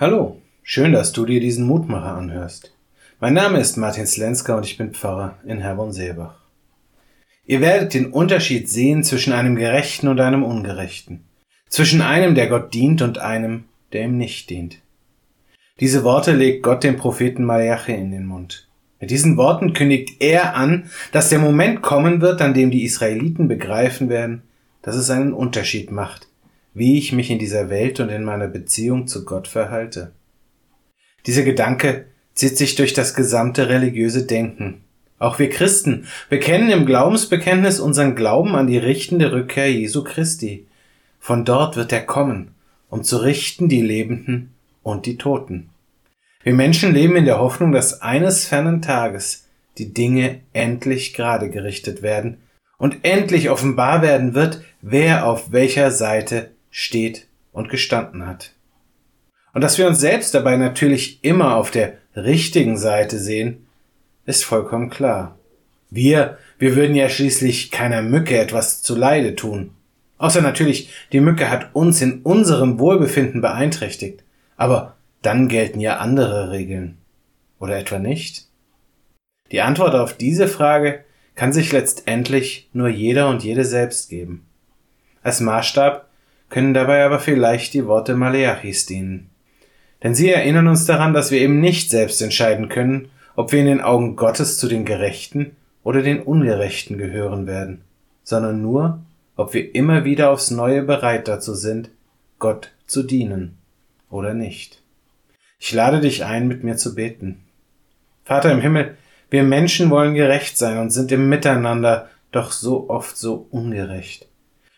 Hallo, schön, dass du dir diesen Mutmacher anhörst. Mein Name ist Martin Slenska und ich bin Pfarrer in Herborn-Seebach. Ihr werdet den Unterschied sehen zwischen einem Gerechten und einem Ungerechten, zwischen einem, der Gott dient und einem, der ihm nicht dient. Diese Worte legt Gott dem Propheten Malachi in den Mund. Mit diesen Worten kündigt er an, dass der Moment kommen wird, an dem die Israeliten begreifen werden, dass es einen Unterschied macht, wie ich mich in dieser Welt und in meiner Beziehung zu Gott verhalte. Dieser Gedanke zieht sich durch das gesamte religiöse Denken. Auch wir Christen bekennen im Glaubensbekenntnis unseren Glauben an die richtende Rückkehr Jesu Christi. Von dort wird er kommen, um zu richten die Lebenden und die Toten. Wir Menschen leben in der Hoffnung, dass eines fernen Tages die Dinge endlich gerade gerichtet werden und endlich offenbar werden wird, wer auf welcher Seite steht und gestanden hat. Und dass wir uns selbst dabei natürlich immer auf der richtigen Seite sehen, ist vollkommen klar. Wir, wir würden ja schließlich keiner Mücke etwas zu Leide tun. Außer natürlich, die Mücke hat uns in unserem Wohlbefinden beeinträchtigt. Aber dann gelten ja andere Regeln. Oder etwa nicht? Die Antwort auf diese Frage kann sich letztendlich nur jeder und jede selbst geben. Als Maßstab können dabei aber vielleicht die Worte Maleachis dienen. Denn sie erinnern uns daran, dass wir eben nicht selbst entscheiden können, ob wir in den Augen Gottes zu den Gerechten oder den Ungerechten gehören werden, sondern nur, ob wir immer wieder aufs Neue bereit dazu sind, Gott zu dienen oder nicht. Ich lade dich ein, mit mir zu beten. Vater im Himmel, wir Menschen wollen gerecht sein und sind im Miteinander doch so oft so ungerecht.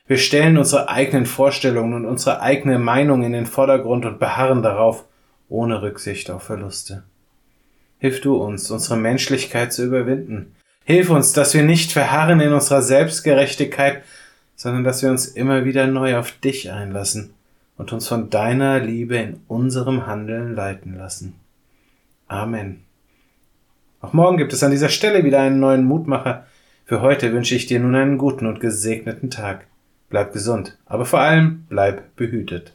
Wir stellen unsere eigenen Vorstellungen und unsere eigene Meinung in den Vordergrund und beharren darauf, ohne Rücksicht auf Verluste. Hilf du uns, unsere Menschlichkeit zu überwinden. Hilf uns, dass wir nicht verharren in unserer Selbstgerechtigkeit, sondern dass wir uns immer wieder neu auf dich einlassen und uns von deiner Liebe in unserem Handeln leiten lassen. Amen. Auch morgen gibt es an dieser Stelle wieder einen neuen Mutmacher. Für heute wünsche ich dir nun einen guten und gesegneten Tag. Bleib gesund, aber vor allem bleib behütet.